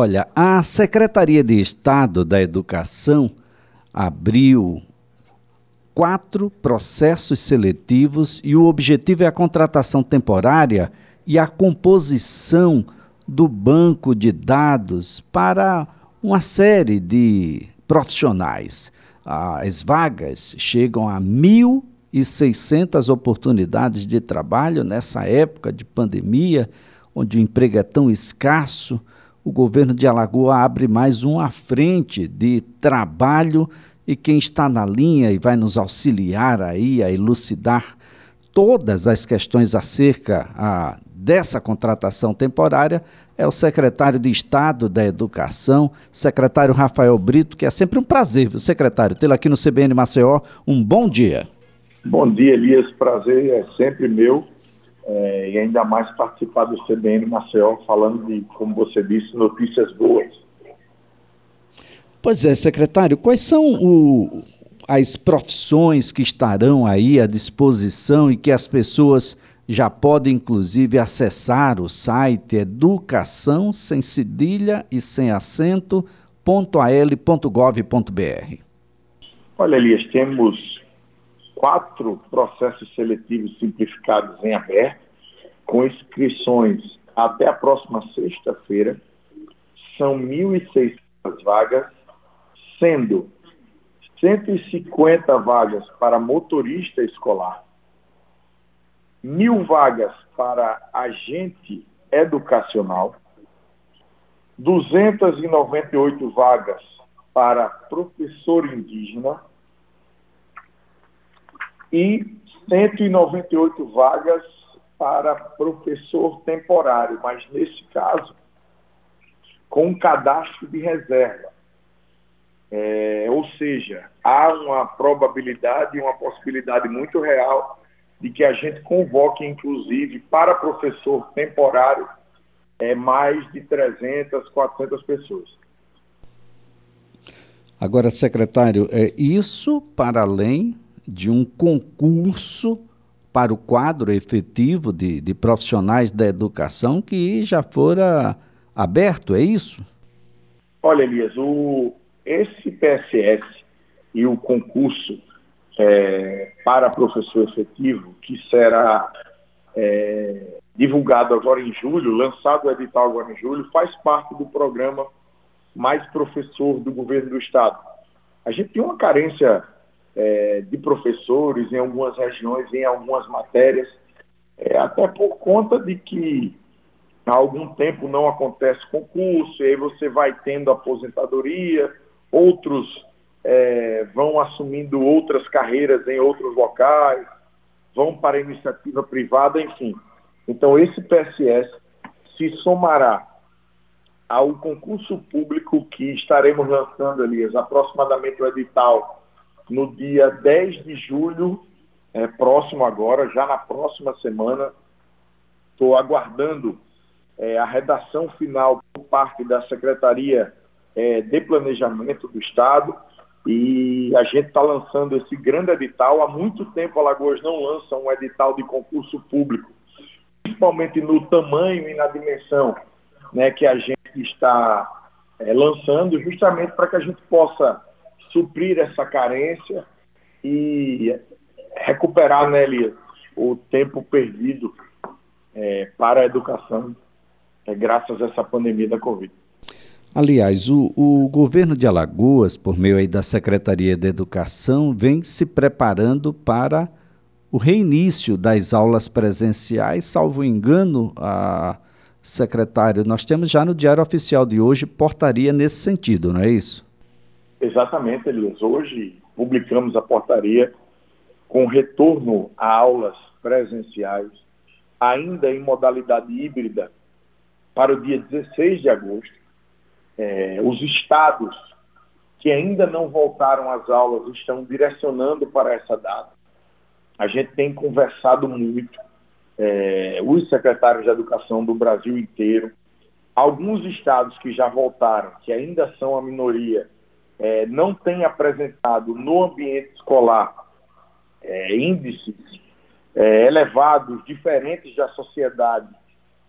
Olha, a Secretaria de Estado da Educação abriu quatro processos seletivos e o objetivo é a contratação temporária e a composição do banco de dados para uma série de profissionais. As vagas chegam a 1.600 oportunidades de trabalho nessa época de pandemia, onde o emprego é tão escasso. O governo de Alagoa abre mais uma frente de trabalho e quem está na linha e vai nos auxiliar aí a elucidar todas as questões acerca a, dessa contratação temporária é o secretário de Estado da Educação, secretário Rafael Brito, que é sempre um prazer, viu, secretário, tê-lo aqui no CBN Maceió. Um bom dia. Bom dia, Elias. Prazer é sempre meu. É, e ainda mais participar do CBN Maceió, falando de, como você disse, notícias boas. Pois é, secretário, quais são o, as profissões que estarão aí à disposição e que as pessoas já podem, inclusive, acessar o site educação sem cedilha e sem acento, .al.gov.br. Olha, Elias, temos quatro processos seletivos simplificados em aberto, com inscrições até a próxima sexta-feira. São 1.600 vagas, sendo 150 vagas para motorista escolar, mil vagas para agente educacional, 298 vagas para professor indígena e 198 vagas para professor temporário, mas nesse caso com um cadastro de reserva. É, ou seja, há uma probabilidade, uma possibilidade muito real de que a gente convoque, inclusive, para professor temporário, é, mais de 300, 400 pessoas. Agora, secretário, é isso para além de um concurso para o quadro efetivo de, de profissionais da educação que já fora aberto, é isso? Olha, Elias, o, esse PSS e o concurso é, para professor efetivo, que será é, divulgado agora em julho, lançado o edital agora em julho, faz parte do programa Mais Professor do Governo do Estado. A gente tem uma carência é, de professores em algumas regiões, em algumas matérias, é, até por conta de que há algum tempo não acontece concurso, e aí você vai tendo aposentadoria, outros é, vão assumindo outras carreiras em outros locais, vão para iniciativa privada, enfim. Então, esse PSS se somará ao concurso público que estaremos lançando, Elias, aproximadamente o edital no dia 10 de julho, é, próximo agora, já na próxima semana. Estou aguardando é, a redação final por parte da Secretaria é, de planejamento do Estado e a gente está lançando esse grande edital. Há muito tempo Alagoas não lança um edital de concurso público, principalmente no tamanho e na dimensão né, que a gente está é, lançando, justamente para que a gente possa suprir essa carência e recuperar, né, Elias, o tempo perdido é, para a educação, é, graças a essa pandemia da Covid. Aliás, o, o, governo de Alagoas, por meio aí da Secretaria de Educação, vem se preparando para o reinício das aulas presenciais, salvo engano, a secretário, nós temos já no Diário Oficial de hoje portaria nesse sentido, não é isso? Exatamente, Elias. Hoje publicamos a portaria com retorno a aulas presenciais, ainda em modalidade híbrida, para o dia 16 de agosto é, os estados que ainda não voltaram às aulas estão direcionando para essa data. A gente tem conversado muito, é, os secretários de educação do Brasil inteiro, alguns estados que já voltaram, que ainda são a minoria, é, não têm apresentado no ambiente escolar é, índices é, elevados, diferentes da sociedade,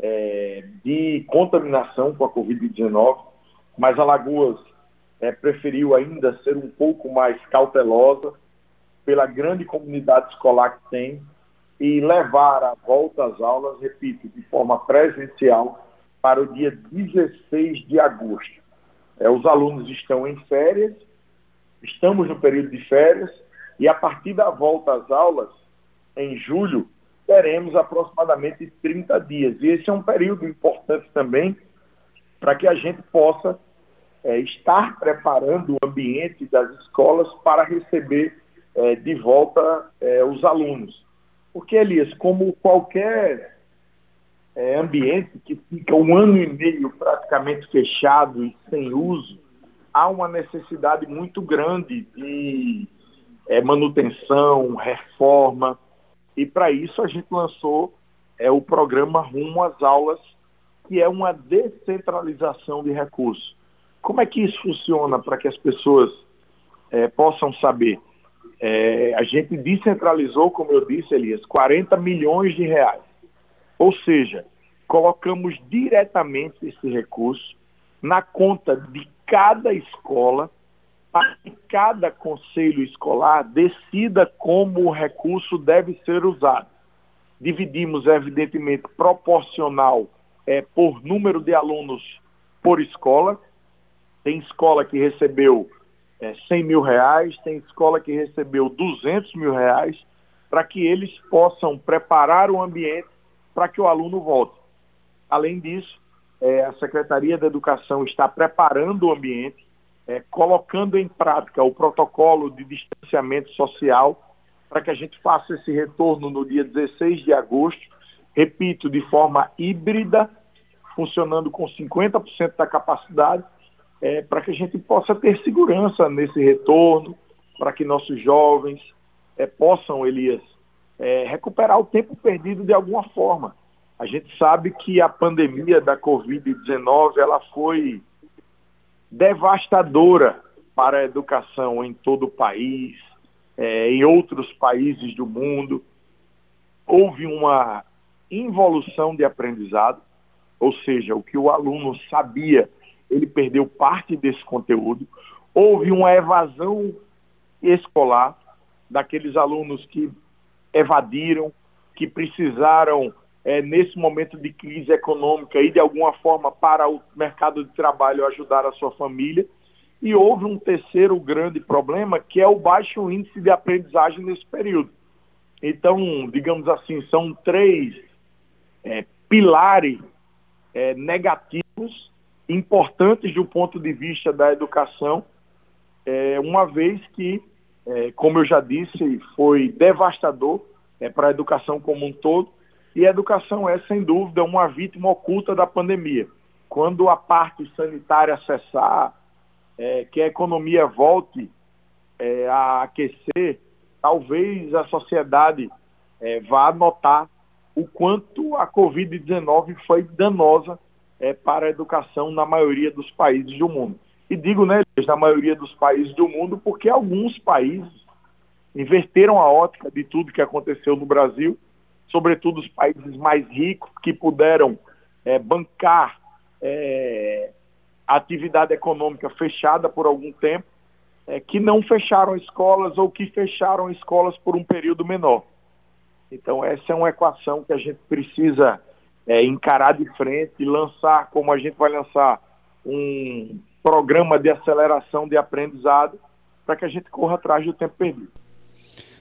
é, de contaminação com a Covid-19. mas Alagoas é, preferiu ainda ser um pouco mais cautelosa pela grande comunidade escolar que tem e levar a volta às aulas, repito, de forma presencial para o dia 16 de agosto. É, os alunos estão em férias, estamos no período de férias, e a partir da volta às aulas, em julho, teremos aproximadamente 30 dias. E esse é um período importante também para que a gente possa é, estar preparando o ambiente das escolas para receber é, de volta é, os alunos. Porque, Elias, como qualquer é, ambiente que fica um ano e meio praticamente fechado e sem uso, há uma necessidade muito grande de é, manutenção, reforma, e para isso a gente lançou é, o programa Rumo às Aulas, que é uma descentralização de recursos. Como é que isso funciona para que as pessoas é, possam saber? É, a gente descentralizou, como eu disse, Elias, 40 milhões de reais. Ou seja, colocamos diretamente esse recurso na conta de cada escola, para que cada conselho escolar decida como o recurso deve ser usado. Dividimos, evidentemente, proporcional é, por número de alunos por escola. Tem escola que recebeu é, 100 mil reais, tem escola que recebeu 200 mil reais, para que eles possam preparar o ambiente para que o aluno volte. Além disso, é, a Secretaria da Educação está preparando o ambiente, é, colocando em prática o protocolo de distanciamento social para que a gente faça esse retorno no dia 16 de agosto, repito, de forma híbrida, funcionando com 50% da capacidade, é, para que a gente possa ter segurança nesse retorno, para que nossos jovens é, possam, Elias, é, recuperar o tempo perdido de alguma forma. A gente sabe que a pandemia da Covid-19 ela foi devastadora para a educação em todo o país, é, em outros países do mundo. Houve uma involução de aprendizado, ou seja, o que o aluno sabia, ele perdeu parte desse conteúdo. Houve uma evasão escolar daqueles alunos que evadiram, que precisaram é, nesse momento de crise econômica e de alguma forma para o mercado de trabalho ajudar a sua família. E houve um terceiro grande problema, que é o baixo índice de aprendizagem nesse período. Então, digamos assim, são três é, pilares é, negativos, importantes do ponto de vista da educação, é, uma vez que, é, como eu já disse, foi devastador é, para a educação como um todo, e a educação é, sem dúvida, uma vítima oculta da pandemia. Quando a parte sanitária cessar, é, que a economia volte é, a aquecer, talvez a sociedade é, vá notar o quanto a Covid-19 foi danosa é, para a educação na maioria dos países do mundo. E digo, né, na maioria dos países do mundo, porque alguns países inverteram a ótica de tudo que aconteceu no Brasil sobretudo os países mais ricos, que puderam é, bancar é, atividade econômica fechada por algum tempo, é, que não fecharam escolas ou que fecharam escolas por um período menor. Então, essa é uma equação que a gente precisa é, encarar de frente e lançar, como a gente vai lançar um programa de aceleração de aprendizado, para que a gente corra atrás do tempo perdido.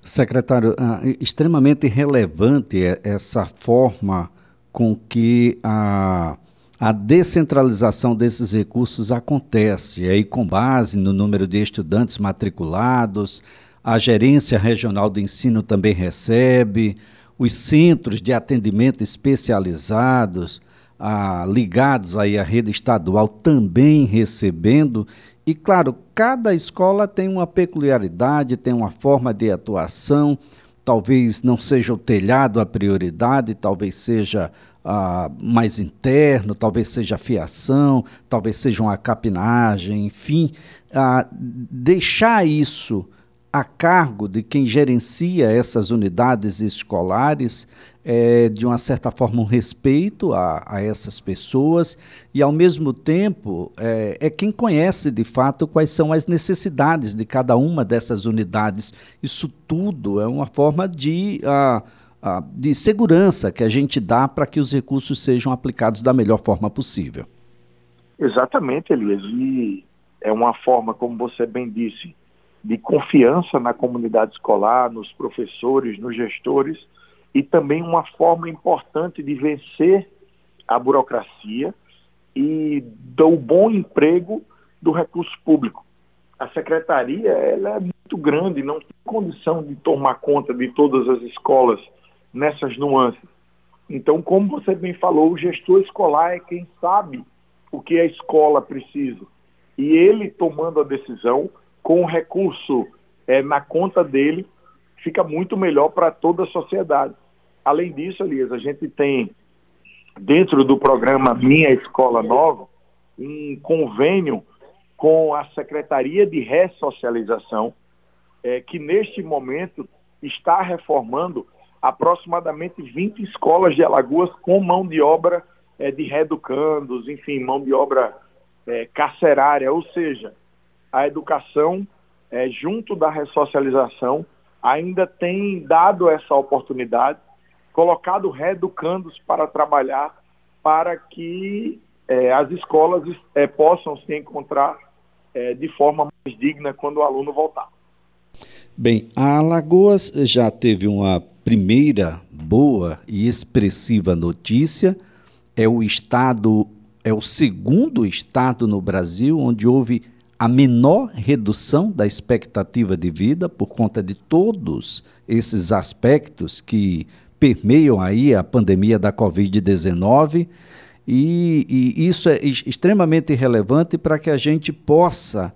Secretário, ah, extremamente relevante é essa forma com que a, a descentralização desses recursos acontece, aí com base no número de estudantes matriculados, a gerência regional do ensino também recebe, os centros de atendimento especializados, ligados aí à rede estadual também recebendo, e claro, cada escola tem uma peculiaridade, tem uma forma de atuação. Talvez não seja o telhado a prioridade, talvez seja ah, mais interno, talvez seja fiação, talvez seja uma capinagem, enfim, ah, deixar isso a cargo de quem gerencia essas unidades escolares é, de uma certa forma, um respeito a, a essas pessoas e, ao mesmo tempo, é, é, quem conhece de fato quais são as necessidades de cada uma dessas unidades. Isso tudo é uma forma de, de segurança que a gente dá para que os recursos sejam aplicados da melhor forma possível. Exatamente, Elias. E é uma forma, como você bem disse, de confiança na comunidade escolar, nos professores, nos gestores e também uma forma importante de vencer a burocracia e do bom emprego do recurso público. A secretaria ela é muito grande, não tem condição de tomar conta de todas as escolas nessas nuances. Então, como você bem falou, o gestor escolar é quem sabe o que a escola precisa. E ele tomando a decisão, com o recurso é, na conta dele, fica muito melhor para toda a sociedade. Além disso, Elias, a gente tem, dentro do programa Minha Escola Nova, um convênio com a Secretaria de Ressocialização, é, que neste momento está reformando aproximadamente 20 escolas de Alagoas com mão de obra é, de reeducandos, enfim, mão de obra é, carcerária, ou seja, a educação, é, junto da ressocialização, ainda tem dado essa oportunidade colocado reeducandos para trabalhar para que é, as escolas é, possam se encontrar é, de forma mais digna quando o aluno voltar. Bem, a Alagoas já teve uma primeira boa e expressiva notícia. É o estado, é o segundo estado no Brasil onde houve a menor redução da expectativa de vida por conta de todos esses aspectos que permeiam aí a pandemia da Covid-19 e, e, isso é extremamente relevante para que a gente possa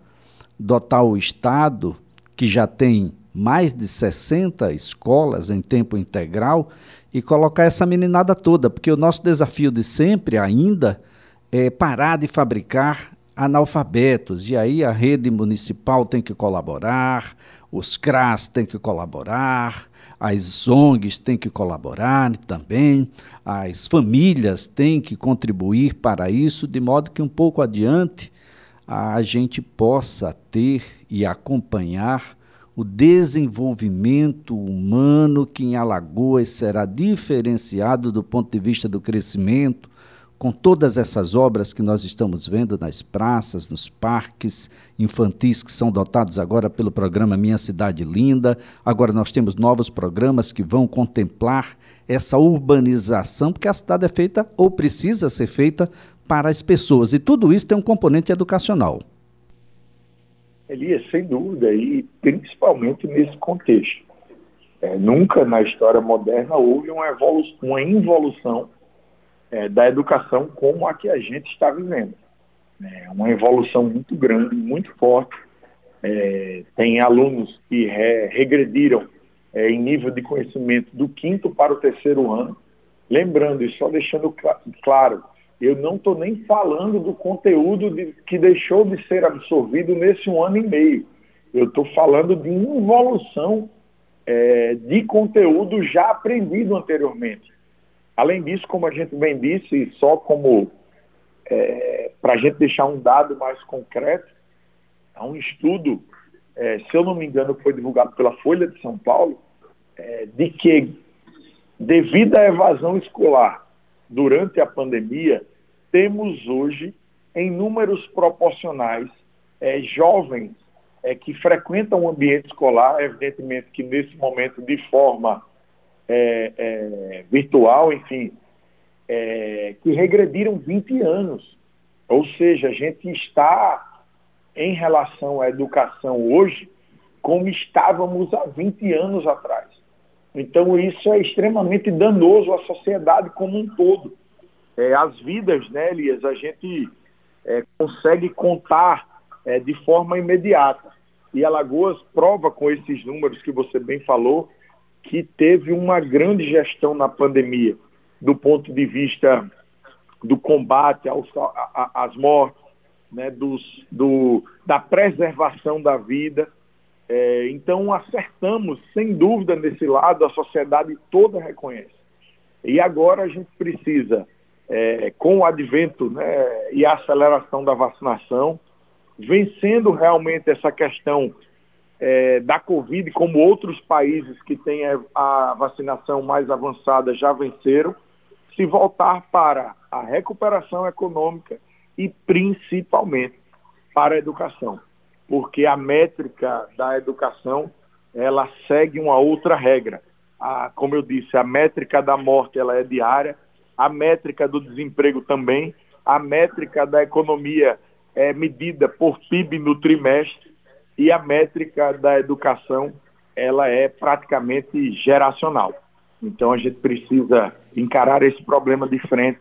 dotar o Estado, que já tem mais de 60 escolas em tempo integral, e colocar essa meninada toda, porque o nosso desafio de sempre ainda é parar de fabricar analfabetos, e aí a rede municipal tem que colaborar, os CRAS têm que colaborar, as ONGs têm que colaborar também, as famílias têm que contribuir para isso, de modo que um pouco adiante a gente possa ter e acompanhar o desenvolvimento humano que em Alagoas será diferenciado do ponto de vista do crescimento, com todas essas obras que nós estamos vendo nas praças, nos parques infantis que são dotados agora pelo programa Minha Cidade Linda. Agora nós temos novos programas que vão contemplar essa urbanização, porque a cidade é feita ou precisa ser feita para as pessoas. E tudo isso tem um componente educacional. Elias, sem dúvida, e principalmente nesse contexto. É, nunca na história moderna houve uma, uma involução é, da educação como a que a gente está vivendo. É uma evolução muito grande, muito forte. É, tem alunos que re, regrediram é, em nível de conhecimento do quinto para o terceiro ano. Lembrando e só deixando cl claro, eu não estou nem falando do conteúdo de, que deixou de ser absorvido nesse um ano e meio. Eu estou falando de involução é, de conteúdo já aprendido anteriormente. Além disso, como a gente bem disse, só como é, para a gente deixar um dado mais concreto, há um estudo, é, se eu não me engano, foi divulgado pela Folha de São Paulo, é, de que, devido à evasão escolar durante a pandemia, temos hoje, em números proporcionais, é, jovens é, que frequentam o ambiente escolar, evidentemente que nesse momento de forma é, é, virtual, enfim, é, que regrediram 20 anos. Ou seja, a gente está em relação à educação hoje como estávamos há 20 anos atrás. Então, isso é extremamente danoso à sociedade como um todo. É, as vidas, né, Elias, a gente é, consegue contar é, de forma imediata. E Alagoas prova com esses números que você bem falou que teve uma grande gestão na pandemia, do ponto de vista do combate aos, a, às mortes, né, dos, do, da preservação da vida. É, então, acertamos, sem dúvida, nesse lado, a sociedade toda reconhece. E agora a gente precisa, é, com o advento né, e a aceleração da vacinação, vencendo realmente essa questão é, da Covid, como outros países que têm a vacinação mais avançada já venceram, se voltar para a recuperação econômica e principalmente para a educação, porque a métrica da educação ela segue uma outra regra. A, como eu disse, a métrica da morte ela é diária, a métrica do desemprego também, a métrica da economia é medida por PIB no trimestre e a métrica da educação ela é praticamente geracional. Então a gente precisa encarar esse problema de frente,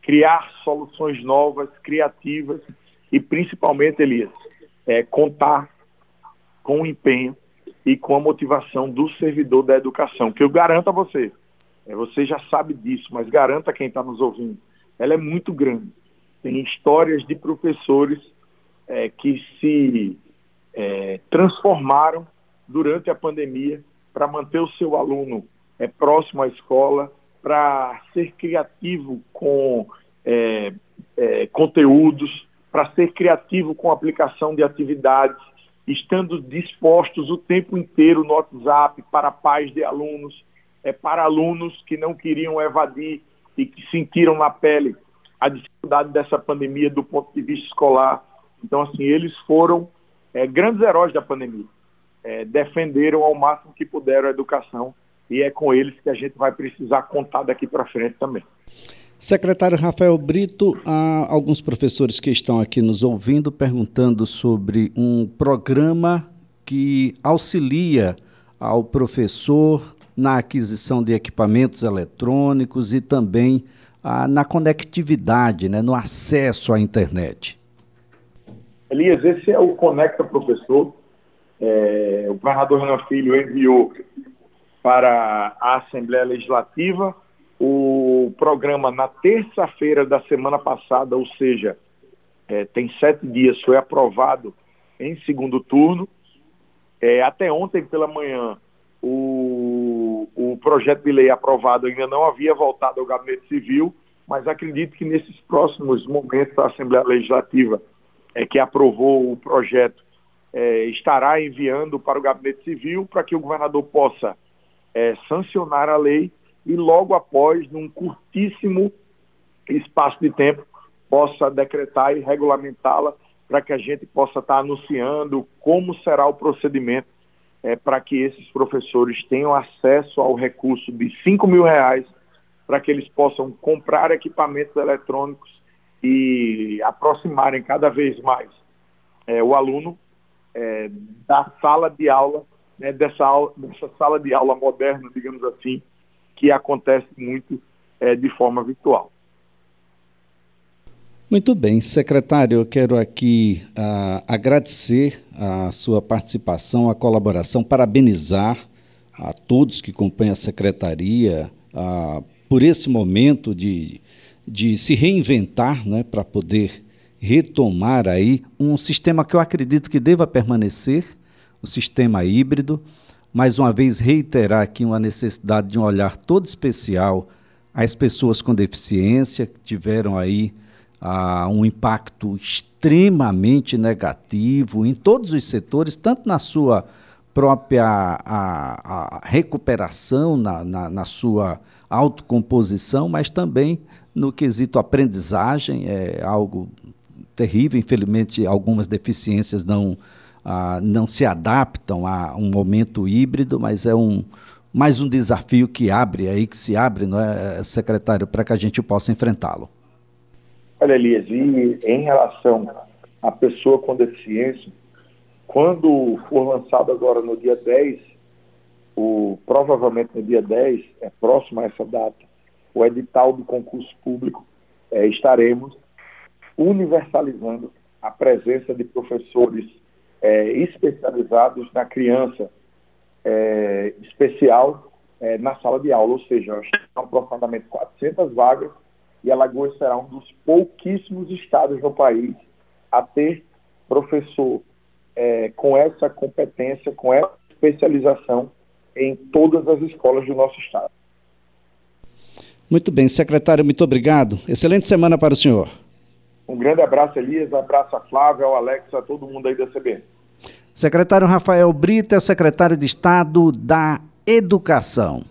criar soluções novas, criativas e principalmente, Elias, é, contar com o empenho e com a motivação do servidor da educação, que eu garanto a você, é, você já sabe disso, mas garanta quem está nos ouvindo, ela é muito grande. Tem histórias de professores é, que se é, transformaram durante a pandemia para manter o seu aluno é, próximo à escola, para ser criativo com é, é, conteúdos, para ser criativo com aplicação de atividades, estando dispostos o tempo inteiro no WhatsApp para pais de alunos, é, para alunos que não queriam evadir e que sentiram na pele a dificuldade dessa pandemia do ponto de vista escolar. Então, assim, eles foram é, grandes heróis da pandemia. É, defenderam ao máximo que puderam a educação e é com eles que a gente vai precisar contar daqui para frente também. Secretário Rafael Brito, há alguns professores que estão aqui nos ouvindo perguntando sobre um programa que auxilia ao professor na aquisição de equipamentos eletrônicos e também ah, na conectividade, né, no acesso à internet. Elias, esse é o Conecta Professor. É, o governador Renan Filho enviou para a Assembleia Legislativa o programa na terça-feira da semana passada, ou seja, é, tem sete dias, foi aprovado em segundo turno. É, até ontem pela manhã, o, o projeto de lei aprovado ainda não havia voltado ao Gabinete Civil, mas acredito que nesses próximos momentos a Assembleia Legislativa é, que aprovou o projeto é, estará enviando para o Gabinete Civil para que o governador possa é, sancionar a lei e logo após, num curtíssimo espaço de tempo, possa decretar e regulamentá-la para que a gente possa estar anunciando como será o procedimento é, para que esses professores tenham acesso ao recurso de 5 mil reais para que eles possam comprar equipamentos eletrônicos e aproximarem cada vez mais é, o aluno é, da sala de aula, né, dessa, aula, dessa sala de aula moderna, digamos assim, que acontece muito é, de forma virtual. Muito bem, secretário, eu quero aqui uh, agradecer a sua participação, a colaboração, parabenizar a todos que acompanham a secretaria uh, por esse momento de, de se reinventar né, para poder retomar aí um sistema que eu acredito que deva permanecer, o sistema híbrido, mais uma vez reiterar aqui uma necessidade de um olhar todo especial às pessoas com deficiência que tiveram aí ah, um impacto extremamente negativo em todos os setores, tanto na sua própria a, a recuperação, na, na, na, sua autocomposição, mas também no quesito aprendizagem, é algo terrível. Infelizmente, algumas deficiências não ah, não se adaptam a um momento híbrido, mas é um mais um desafio que abre aí, que se abre, não é, secretário, para que a gente possa enfrentá-lo. Olha, Elias, e em relação à pessoa com deficiência, quando for lançado agora no dia 10, o, provavelmente no dia 10, é próximo a essa data, o edital do concurso público, é, estaremos universalizando a presença de professores é, especializados na criança é, especial é, na sala de aula, ou seja, são aproximadamente 400 vagas e Alagoas será um dos pouquíssimos estados no país a ter professor é, com essa competência, com essa especialização em todas as escolas do nosso estado. Muito bem, secretário, muito obrigado. Excelente semana para o senhor. Um grande abraço, Elias, abraço a Flávia, ao Alex, a todo mundo aí da CBN. Secretário Rafael Brito é o secretário de Estado da Educação.